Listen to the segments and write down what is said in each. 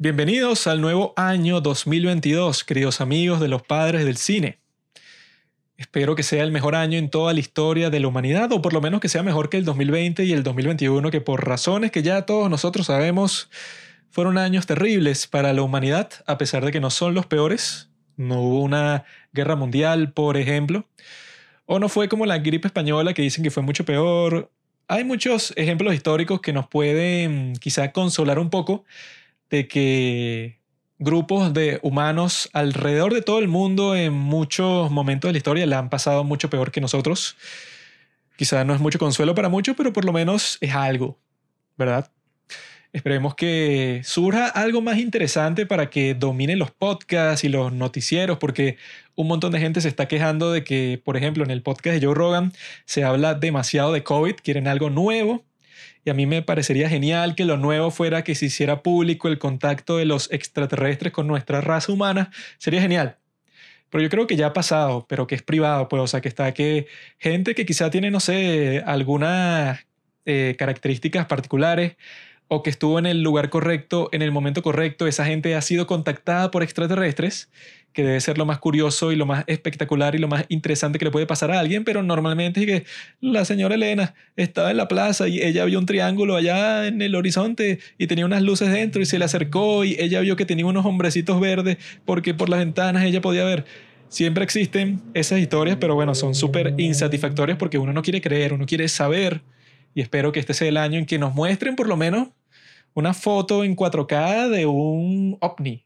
Bienvenidos al nuevo año 2022, queridos amigos de los padres del cine. Espero que sea el mejor año en toda la historia de la humanidad, o por lo menos que sea mejor que el 2020 y el 2021, que por razones que ya todos nosotros sabemos, fueron años terribles para la humanidad, a pesar de que no son los peores. No hubo una guerra mundial, por ejemplo. O no fue como la gripe española, que dicen que fue mucho peor. Hay muchos ejemplos históricos que nos pueden quizá consolar un poco de que grupos de humanos alrededor de todo el mundo en muchos momentos de la historia la han pasado mucho peor que nosotros. Quizá no es mucho consuelo para muchos, pero por lo menos es algo, ¿verdad? Esperemos que surja algo más interesante para que dominen los podcasts y los noticieros, porque un montón de gente se está quejando de que, por ejemplo, en el podcast de Joe Rogan se habla demasiado de COVID, quieren algo nuevo, a mí me parecería genial que lo nuevo fuera que se hiciera público el contacto de los extraterrestres con nuestra raza humana. Sería genial. Pero yo creo que ya ha pasado, pero que es privado, pues, o sea, que está que gente que quizá tiene, no sé, algunas eh, características particulares o que estuvo en el lugar correcto, en el momento correcto, esa gente ha sido contactada por extraterrestres que debe ser lo más curioso y lo más espectacular y lo más interesante que le puede pasar a alguien, pero normalmente es que la señora Elena estaba en la plaza y ella vio un triángulo allá en el horizonte y tenía unas luces dentro y se le acercó y ella vio que tenía unos hombrecitos verdes porque por las ventanas ella podía ver. Siempre existen esas historias, pero bueno, son súper insatisfactorias porque uno no quiere creer, uno quiere saber y espero que este sea el año en que nos muestren por lo menos una foto en 4K de un ovni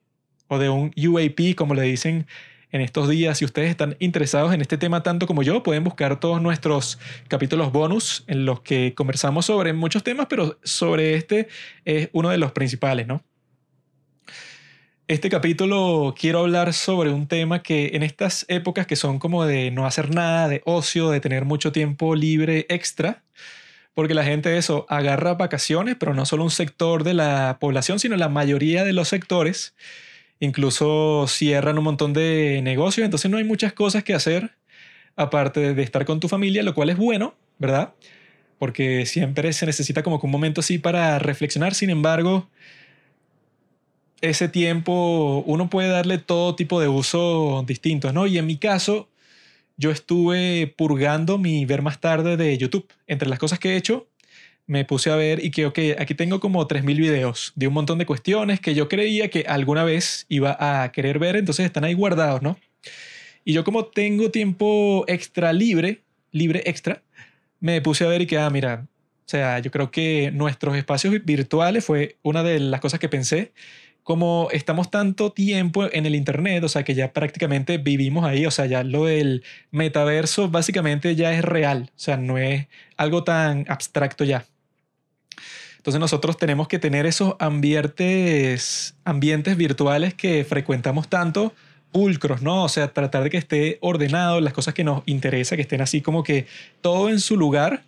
o de un UAP, como le dicen en estos días. Si ustedes están interesados en este tema tanto como yo, pueden buscar todos nuestros capítulos bonus en los que conversamos sobre muchos temas, pero sobre este es uno de los principales, ¿no? Este capítulo quiero hablar sobre un tema que en estas épocas que son como de no hacer nada, de ocio, de tener mucho tiempo libre extra, porque la gente eso agarra vacaciones, pero no solo un sector de la población, sino la mayoría de los sectores incluso cierran un montón de negocios, entonces no hay muchas cosas que hacer aparte de estar con tu familia, lo cual es bueno, ¿verdad? Porque siempre se necesita como un momento así para reflexionar, sin embargo, ese tiempo uno puede darle todo tipo de uso distintos, ¿no? Y en mi caso, yo estuve purgando mi ver más tarde de YouTube. Entre las cosas que he hecho, me puse a ver y que, ok, aquí tengo como 3.000 videos de un montón de cuestiones que yo creía que alguna vez iba a querer ver, entonces están ahí guardados, ¿no? Y yo como tengo tiempo extra libre, libre extra, me puse a ver y que, ah, mira, o sea, yo creo que nuestros espacios virtuales fue una de las cosas que pensé. Como estamos tanto tiempo en el Internet, o sea, que ya prácticamente vivimos ahí, o sea, ya lo del metaverso básicamente ya es real, o sea, no es algo tan abstracto ya. Entonces nosotros tenemos que tener esos ambientes, ambientes virtuales que frecuentamos tanto pulcros, ¿no? O sea, tratar de que esté ordenado, las cosas que nos interesa, que estén así como que todo en su lugar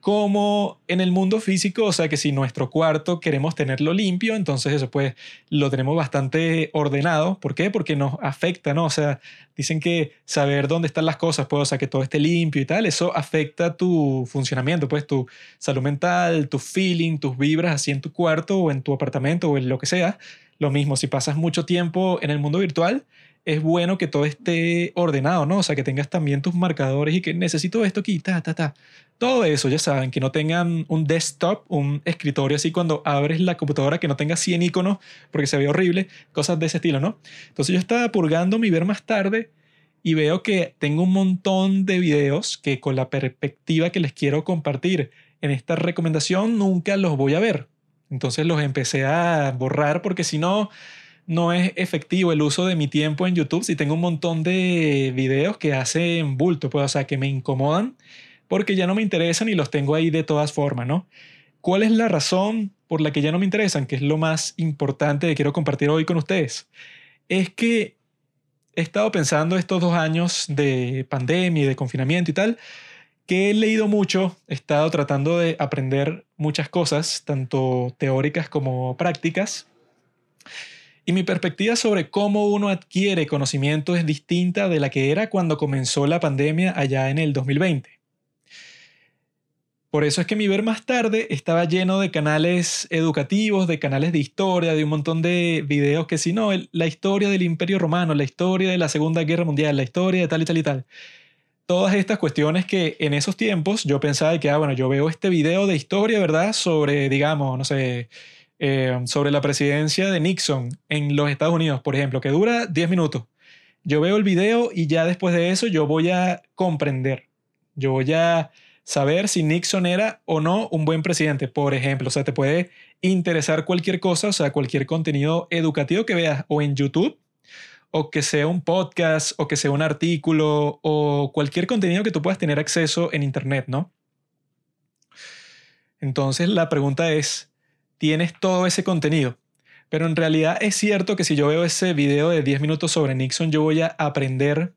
como en el mundo físico, o sea que si nuestro cuarto queremos tenerlo limpio, entonces eso pues lo tenemos bastante ordenado. ¿Por qué? Porque nos afecta, ¿no? O sea, dicen que saber dónde están las cosas, pues, o sea, que todo esté limpio y tal, eso afecta tu funcionamiento, pues tu salud mental, tu feeling, tus vibras así en tu cuarto o en tu apartamento o en lo que sea. Lo mismo, si pasas mucho tiempo en el mundo virtual, es bueno que todo esté ordenado, ¿no? O sea, que tengas también tus marcadores y que necesito esto aquí, ta, ta, ta. Todo eso, ya saben, que no tengan un desktop, un escritorio así cuando abres la computadora, que no tenga 100 iconos porque se ve horrible, cosas de ese estilo, ¿no? Entonces yo estaba purgando mi ver más tarde y veo que tengo un montón de videos que con la perspectiva que les quiero compartir en esta recomendación nunca los voy a ver. Entonces los empecé a borrar porque si no no es efectivo el uso de mi tiempo en YouTube si tengo un montón de videos que hacen bulto, pues, o sea, que me incomodan porque ya no me interesan y los tengo ahí de todas formas, ¿no? ¿Cuál es la razón por la que ya no me interesan? Que es lo más importante que quiero compartir hoy con ustedes. Es que he estado pensando estos dos años de pandemia y de confinamiento y tal, que he leído mucho, he estado tratando de aprender muchas cosas, tanto teóricas como prácticas. Y mi perspectiva sobre cómo uno adquiere conocimiento es distinta de la que era cuando comenzó la pandemia allá en el 2020. Por eso es que mi ver más tarde estaba lleno de canales educativos, de canales de historia, de un montón de videos que si no, la historia del Imperio Romano, la historia de la Segunda Guerra Mundial, la historia de tal y tal y tal. Todas estas cuestiones que en esos tiempos yo pensaba que, ah, bueno, yo veo este video de historia, ¿verdad? Sobre, digamos, no sé, eh, sobre la presidencia de Nixon en los Estados Unidos, por ejemplo, que dura 10 minutos. Yo veo el video y ya después de eso yo voy a comprender. Yo voy a saber si Nixon era o no un buen presidente, por ejemplo. O sea, te puede interesar cualquier cosa, o sea, cualquier contenido educativo que veas o en YouTube, o que sea un podcast, o que sea un artículo, o cualquier contenido que tú puedas tener acceso en Internet, ¿no? Entonces la pregunta es, ¿tienes todo ese contenido? Pero en realidad es cierto que si yo veo ese video de 10 minutos sobre Nixon, yo voy a aprender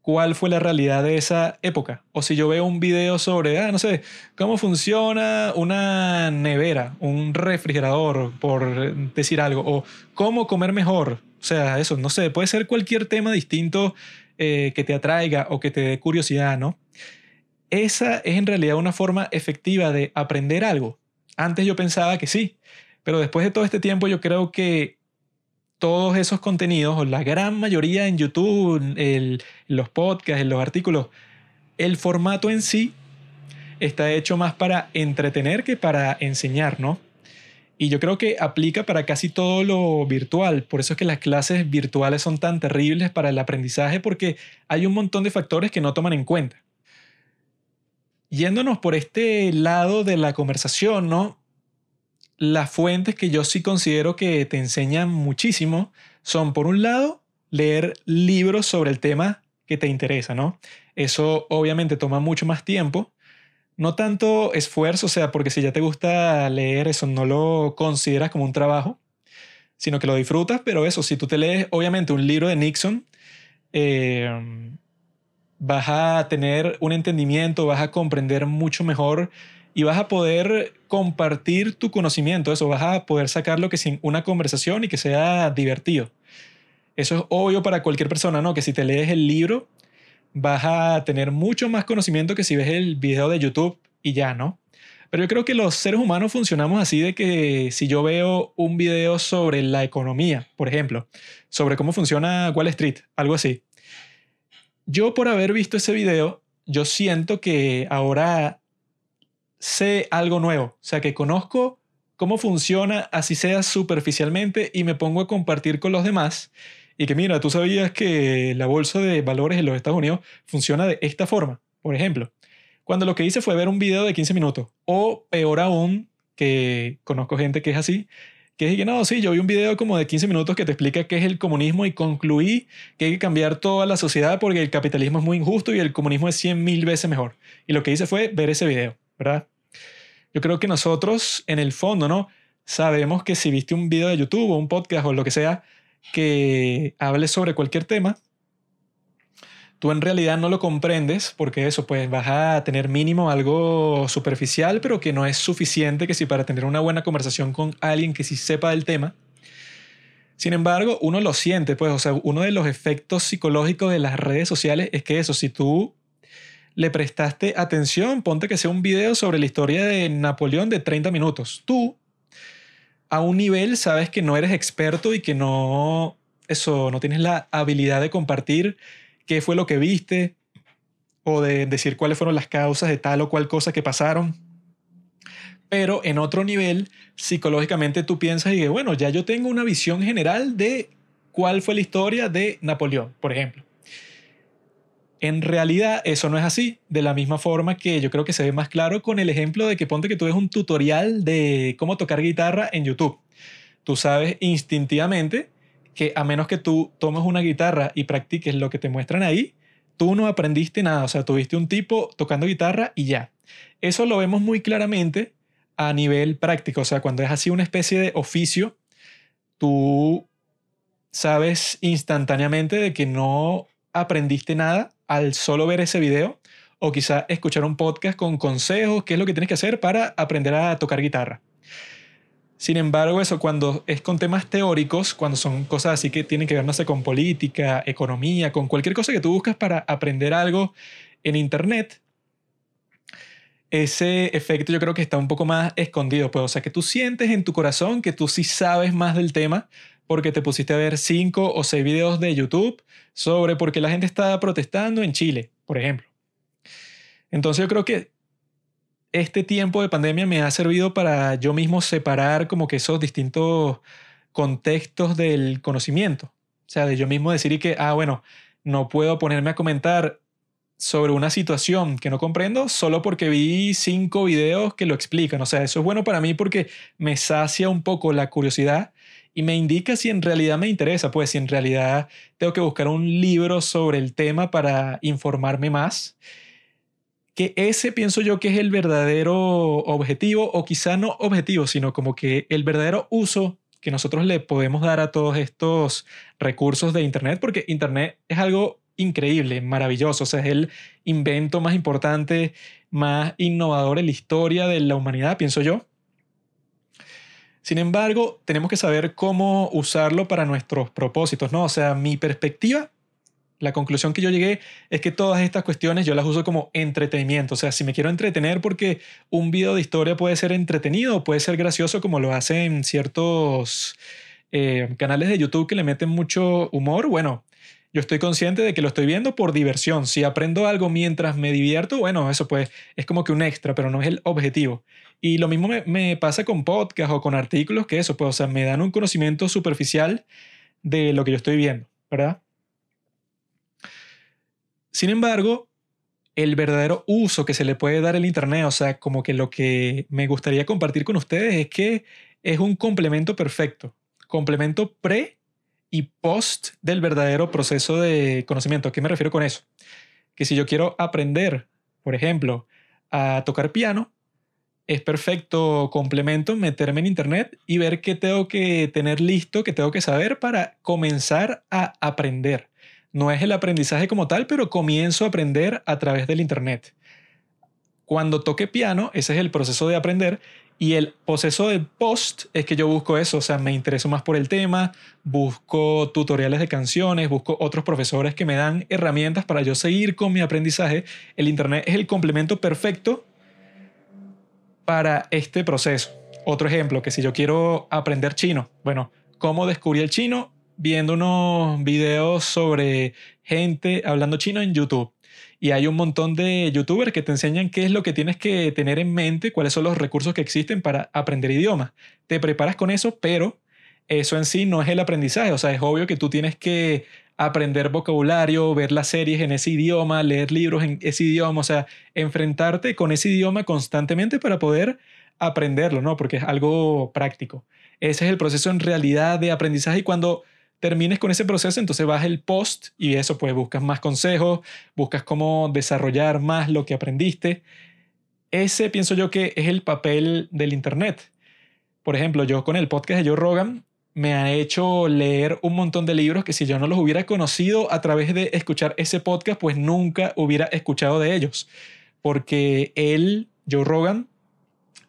cuál fue la realidad de esa época. O si yo veo un video sobre, ah, no sé, cómo funciona una nevera, un refrigerador, por decir algo, o cómo comer mejor. O sea, eso, no sé, puede ser cualquier tema distinto eh, que te atraiga o que te dé curiosidad, ¿no? Esa es en realidad una forma efectiva de aprender algo. Antes yo pensaba que sí, pero después de todo este tiempo yo creo que todos esos contenidos, o la gran mayoría en YouTube, los podcasts, los artículos, el formato en sí está hecho más para entretener que para enseñar, ¿no? Y yo creo que aplica para casi todo lo virtual. Por eso es que las clases virtuales son tan terribles para el aprendizaje porque hay un montón de factores que no toman en cuenta. Yéndonos por este lado de la conversación, ¿no? las fuentes que yo sí considero que te enseñan muchísimo son, por un lado, leer libros sobre el tema que te interesa, ¿no? Eso obviamente toma mucho más tiempo. No tanto esfuerzo, o sea, porque si ya te gusta leer, eso no lo consideras como un trabajo, sino que lo disfrutas, pero eso, si tú te lees, obviamente, un libro de Nixon, eh, vas a tener un entendimiento, vas a comprender mucho mejor y vas a poder compartir tu conocimiento, eso, vas a poder sacarlo que sin una conversación y que sea divertido. Eso es obvio para cualquier persona, ¿no? Que si te lees el libro, vas a tener mucho más conocimiento que si ves el video de YouTube y ya, ¿no? Pero yo creo que los seres humanos funcionamos así de que si yo veo un video sobre la economía, por ejemplo, sobre cómo funciona Wall Street, algo así, yo por haber visto ese video, yo siento que ahora sé algo nuevo, o sea, que conozco cómo funciona, así sea superficialmente, y me pongo a compartir con los demás. Y que mira, tú sabías que la bolsa de valores en los Estados Unidos funciona de esta forma, por ejemplo. Cuando lo que hice fue ver un video de 15 minutos, o peor aún, que conozco gente que es así, que que no, sí, yo vi un video como de 15 minutos que te explica qué es el comunismo y concluí que hay que cambiar toda la sociedad porque el capitalismo es muy injusto y el comunismo es 100 mil veces mejor. Y lo que hice fue ver ese video, ¿verdad? Yo creo que nosotros, en el fondo, ¿no? Sabemos que si viste un video de YouTube o un podcast o lo que sea que hable sobre cualquier tema, tú en realidad no lo comprendes porque eso, pues vas a tener mínimo algo superficial, pero que no es suficiente que si para tener una buena conversación con alguien que sí sepa del tema. Sin embargo, uno lo siente, pues, o sea, uno de los efectos psicológicos de las redes sociales es que eso, si tú le prestaste atención, ponte que sea un video sobre la historia de Napoleón de 30 minutos. Tú, a un nivel, sabes que no eres experto y que no, eso, no tienes la habilidad de compartir qué fue lo que viste o de decir cuáles fueron las causas de tal o cual cosa que pasaron. Pero en otro nivel, psicológicamente tú piensas y que, bueno, ya yo tengo una visión general de cuál fue la historia de Napoleón, por ejemplo. En realidad eso no es así, de la misma forma que yo creo que se ve más claro con el ejemplo de que ponte que tú ves un tutorial de cómo tocar guitarra en YouTube. Tú sabes instintivamente que a menos que tú tomes una guitarra y practiques lo que te muestran ahí, tú no aprendiste nada, o sea, tuviste un tipo tocando guitarra y ya. Eso lo vemos muy claramente a nivel práctico, o sea, cuando es así una especie de oficio, tú sabes instantáneamente de que no aprendiste nada al solo ver ese video o quizá escuchar un podcast con consejos, qué es lo que tienes que hacer para aprender a tocar guitarra. Sin embargo, eso cuando es con temas teóricos, cuando son cosas así que tienen que ver, con política, economía, con cualquier cosa que tú buscas para aprender algo en Internet, ese efecto yo creo que está un poco más escondido, pues, o sea, que tú sientes en tu corazón que tú sí sabes más del tema porque te pusiste a ver cinco o seis videos de YouTube sobre por qué la gente está protestando en Chile, por ejemplo. Entonces yo creo que este tiempo de pandemia me ha servido para yo mismo separar como que esos distintos contextos del conocimiento. O sea, de yo mismo decir y que, ah, bueno, no puedo ponerme a comentar sobre una situación que no comprendo solo porque vi cinco videos que lo explican. O sea, eso es bueno para mí porque me sacia un poco la curiosidad y me indica si en realidad me interesa, pues si en realidad tengo que buscar un libro sobre el tema para informarme más. Que ese pienso yo que es el verdadero objetivo, o quizá no objetivo, sino como que el verdadero uso que nosotros le podemos dar a todos estos recursos de Internet, porque Internet es algo increíble, maravilloso, o sea, es el invento más importante, más innovador en la historia de la humanidad, pienso yo. Sin embargo, tenemos que saber cómo usarlo para nuestros propósitos, ¿no? O sea, mi perspectiva, la conclusión que yo llegué es que todas estas cuestiones yo las uso como entretenimiento. O sea, si me quiero entretener porque un video de historia puede ser entretenido puede ser gracioso como lo hacen ciertos eh, canales de YouTube que le meten mucho humor, bueno, yo estoy consciente de que lo estoy viendo por diversión. Si aprendo algo mientras me divierto, bueno, eso pues es como que un extra, pero no es el objetivo. Y lo mismo me, pasa con podcast o con artículos que eso, pues, o sea, me dan un conocimiento superficial de lo que yo estoy viendo, ¿verdad? Sin embargo, el verdadero uso que se le puede dar el Internet, o sea, como que lo que me gustaría compartir con ustedes es que es un complemento perfecto, complemento pre y post del verdadero proceso de conocimiento. ¿A qué me refiero con eso? Que si yo quiero aprender, por ejemplo, a tocar piano, es perfecto complemento meterme en internet y ver qué tengo que tener listo, qué tengo que saber para comenzar a aprender. No es el aprendizaje como tal, pero comienzo a aprender a través del internet. Cuando toque piano, ese es el proceso de aprender y el proceso de post es que yo busco eso, o sea, me intereso más por el tema, busco tutoriales de canciones, busco otros profesores que me dan herramientas para yo seguir con mi aprendizaje. El Internet es el complemento perfecto para este proceso. Otro ejemplo, que si yo quiero aprender chino, bueno, ¿cómo descubrí el chino? Viendo unos videos sobre gente hablando chino en YouTube y hay un montón de youtubers que te enseñan qué es lo que tienes que tener en mente, cuáles son los recursos que existen para aprender idiomas. Te preparas con eso, pero eso en sí no es el aprendizaje. O sea, es obvio que tú tienes que aprender vocabulario, ver las series en ese idioma, leer libros en ese idioma, o sea, enfrentarte con ese idioma constantemente para poder aprenderlo, ¿no? Porque es algo práctico. Ese es el proceso en realidad de aprendizaje y cuando termines con ese proceso, entonces vas el post y eso, pues buscas más consejos, buscas cómo desarrollar más lo que aprendiste. Ese pienso yo que es el papel del Internet. Por ejemplo, yo con el podcast de Joe Rogan me ha hecho leer un montón de libros que si yo no los hubiera conocido a través de escuchar ese podcast, pues nunca hubiera escuchado de ellos. Porque él, Joe Rogan,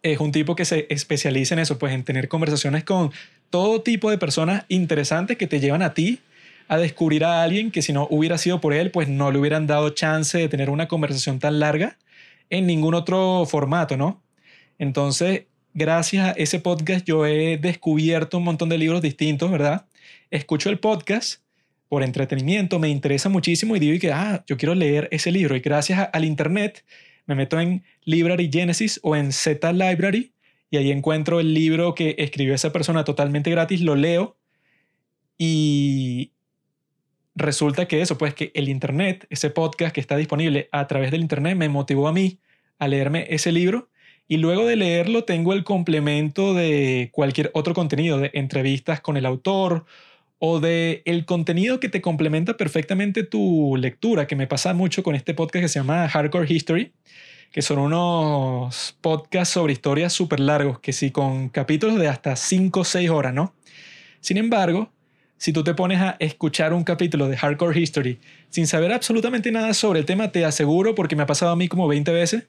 es un tipo que se especializa en eso, pues en tener conversaciones con todo tipo de personas interesantes que te llevan a ti a descubrir a alguien que si no hubiera sido por él, pues no le hubieran dado chance de tener una conversación tan larga en ningún otro formato, ¿no? Entonces, gracias a ese podcast yo he descubierto un montón de libros distintos, ¿verdad? Escucho el podcast por entretenimiento, me interesa muchísimo y digo que, ah, yo quiero leer ese libro y gracias al Internet me meto en Library Genesis o en Z Library y ahí encuentro el libro que escribió esa persona totalmente gratis, lo leo y resulta que eso, pues que el Internet, ese podcast que está disponible a través del Internet, me motivó a mí a leerme ese libro y luego de leerlo tengo el complemento de cualquier otro contenido, de entrevistas con el autor o de el contenido que te complementa perfectamente tu lectura, que me pasa mucho con este podcast que se llama Hardcore History, que son unos podcasts sobre historias súper largos, que sí, con capítulos de hasta 5 o 6 horas, ¿no? Sin embargo, si tú te pones a escuchar un capítulo de Hardcore History sin saber absolutamente nada sobre el tema, te aseguro, porque me ha pasado a mí como 20 veces,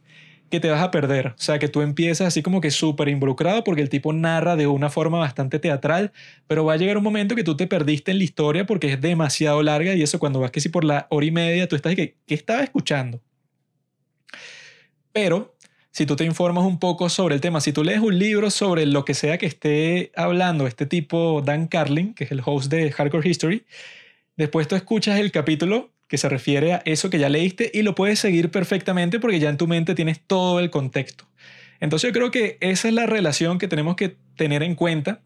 que te vas a perder. O sea, que tú empiezas así como que súper involucrado porque el tipo narra de una forma bastante teatral, pero va a llegar un momento que tú te perdiste en la historia porque es demasiado larga y eso cuando vas que si por la hora y media tú estás que, ¿qué estaba escuchando? Pero si tú te informas un poco sobre el tema, si tú lees un libro sobre lo que sea que esté hablando este tipo Dan Carlin, que es el host de Hardcore History, después tú escuchas el capítulo que se refiere a eso que ya leíste y lo puedes seguir perfectamente porque ya en tu mente tienes todo el contexto. Entonces yo creo que esa es la relación que tenemos que tener en cuenta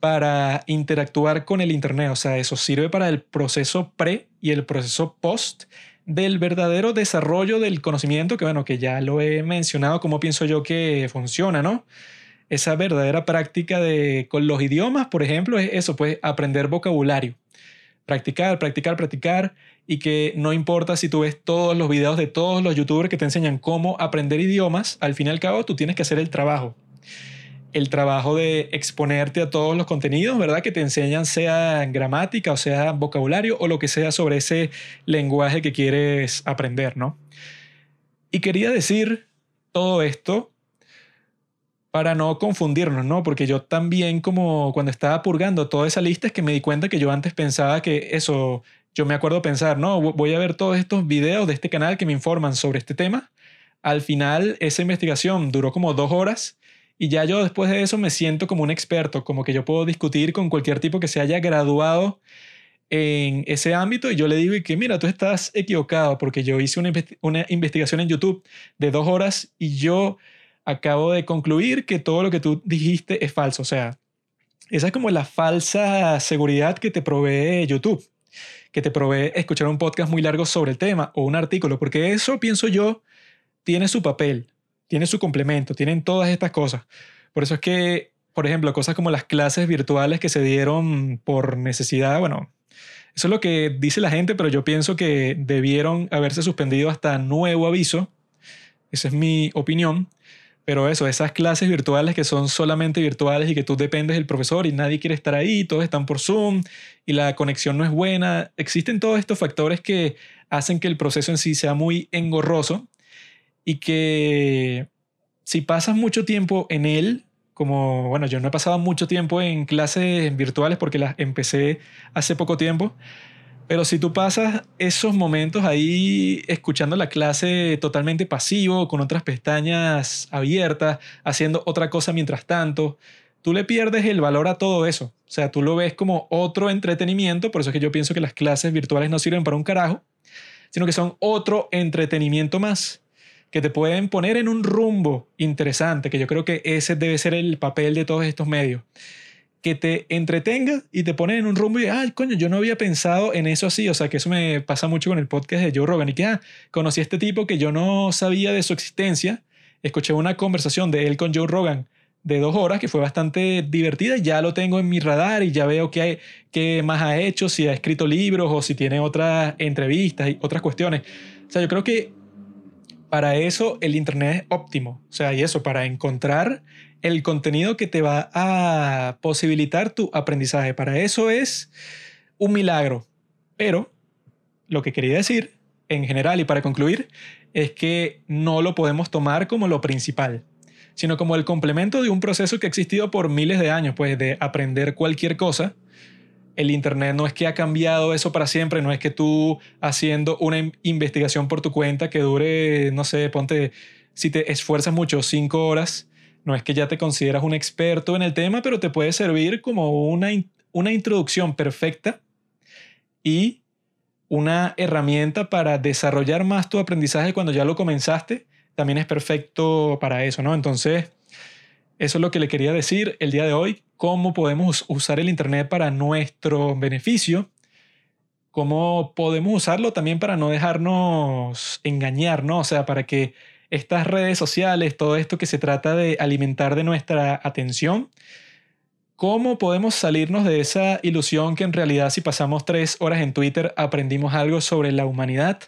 para interactuar con el Internet. O sea, eso sirve para el proceso pre y el proceso post del verdadero desarrollo del conocimiento, que bueno, que ya lo he mencionado, como pienso yo que funciona, ¿no? Esa verdadera práctica de con los idiomas, por ejemplo, es eso, pues aprender vocabulario. Practicar, practicar, practicar y que no importa si tú ves todos los videos de todos los youtubers que te enseñan cómo aprender idiomas, al fin y al cabo tú tienes que hacer el trabajo el trabajo de exponerte a todos los contenidos, ¿verdad? Que te enseñan, sea gramática o sea vocabulario o lo que sea sobre ese lenguaje que quieres aprender, ¿no? Y quería decir todo esto para no confundirnos, ¿no? Porque yo también como cuando estaba purgando toda esa lista es que me di cuenta que yo antes pensaba que eso, yo me acuerdo pensar, no, voy a ver todos estos videos de este canal que me informan sobre este tema. Al final esa investigación duró como dos horas y ya yo después de eso me siento como un experto, como que yo puedo discutir con cualquier tipo que se haya graduado en ese ámbito y yo le digo que mira, tú estás equivocado porque yo hice una, una investigación en YouTube de dos horas y yo acabo de concluir que todo lo que tú dijiste es falso. O sea, esa es como la falsa seguridad que te provee YouTube, que te provee escuchar un podcast muy largo sobre el tema o un artículo, porque eso, pienso yo, tiene su papel tiene su complemento, tienen todas estas cosas. Por eso es que, por ejemplo, cosas como las clases virtuales que se dieron por necesidad, bueno, eso es lo que dice la gente, pero yo pienso que debieron haberse suspendido hasta nuevo aviso. Esa es mi opinión. Pero eso, esas clases virtuales que son solamente virtuales y que tú dependes del profesor y nadie quiere estar ahí, todos están por Zoom y la conexión no es buena, existen todos estos factores que hacen que el proceso en sí sea muy engorroso y que si pasas mucho tiempo en él, como, bueno, yo no he pasado mucho tiempo en clases virtuales porque las empecé hace poco tiempo, pero si tú pasas esos momentos ahí escuchando la clase totalmente pasivo, con otras pestañas abiertas, haciendo otra cosa mientras tanto, tú le pierdes el valor a todo eso. O sea, tú lo ves como otro entretenimiento, por eso es que yo pienso que las clases virtuales no sirven para un carajo, sino que son otro entretenimiento más que te pueden poner en un rumbo interesante, que yo creo que ese debe ser el papel de todos estos medios. Que te entretenga y te pone en un rumbo y, ay, coño, yo no había pensado en eso así. O sea, que eso me pasa mucho con el podcast de Joe Rogan. Y que, ah, conocí a este tipo que yo no sabía de su existencia. Escuché una conversación de él con Joe Rogan de dos horas que fue bastante divertida. Ya lo tengo en mi radar y ya veo qué, qué más ha hecho, si ha escrito libros o si tiene otras entrevistas y otras cuestiones. O sea, yo creo que para eso el Internet es óptimo. O sea, y eso, para encontrar el contenido que te va a posibilitar tu aprendizaje. Para eso es un milagro. Pero lo que quería decir, en general y para concluir, es que no lo podemos tomar como lo principal, sino como el complemento de un proceso que ha existido por miles de años, pues de aprender cualquier cosa el Internet no es que ha cambiado eso para siempre, no es que tú haciendo una investigación por tu cuenta que dure, no sé, ponte, si te esfuerzas mucho, cinco horas, no es que ya te consideras un experto en el tema, pero te puede servir como una, una introducción perfecta y una herramienta para desarrollar más tu aprendizaje cuando ya lo comenzaste, también es perfecto para eso, ¿no? Entonces, eso es lo que le quería decir el día de hoy, cómo podemos usar el Internet para nuestro beneficio, cómo podemos usarlo también para no dejarnos engañar, ¿no? O sea, para que estas redes sociales, todo esto que se trata de alimentar de nuestra atención, ¿cómo podemos salirnos de esa ilusión que en realidad si pasamos tres horas en Twitter aprendimos algo sobre la humanidad?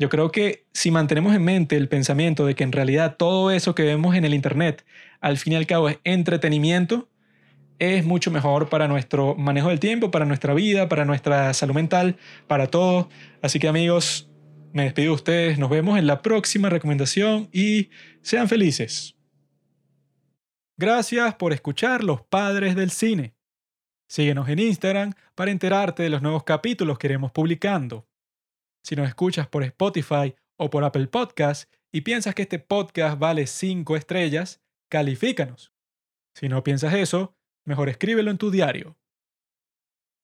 Yo creo que si mantenemos en mente el pensamiento de que en realidad todo eso que vemos en el Internet al fin y al cabo es entretenimiento, es mucho mejor para nuestro manejo del tiempo, para nuestra vida, para nuestra salud mental, para todo. Así que amigos, me despido de ustedes, nos vemos en la próxima recomendación y sean felices. Gracias por escuchar Los Padres del Cine. Síguenos en Instagram para enterarte de los nuevos capítulos que iremos publicando. Si nos escuchas por Spotify o por Apple Podcast, y piensas que este podcast vale 5 estrellas, califícanos. Si no piensas eso, mejor escríbelo en tu diario.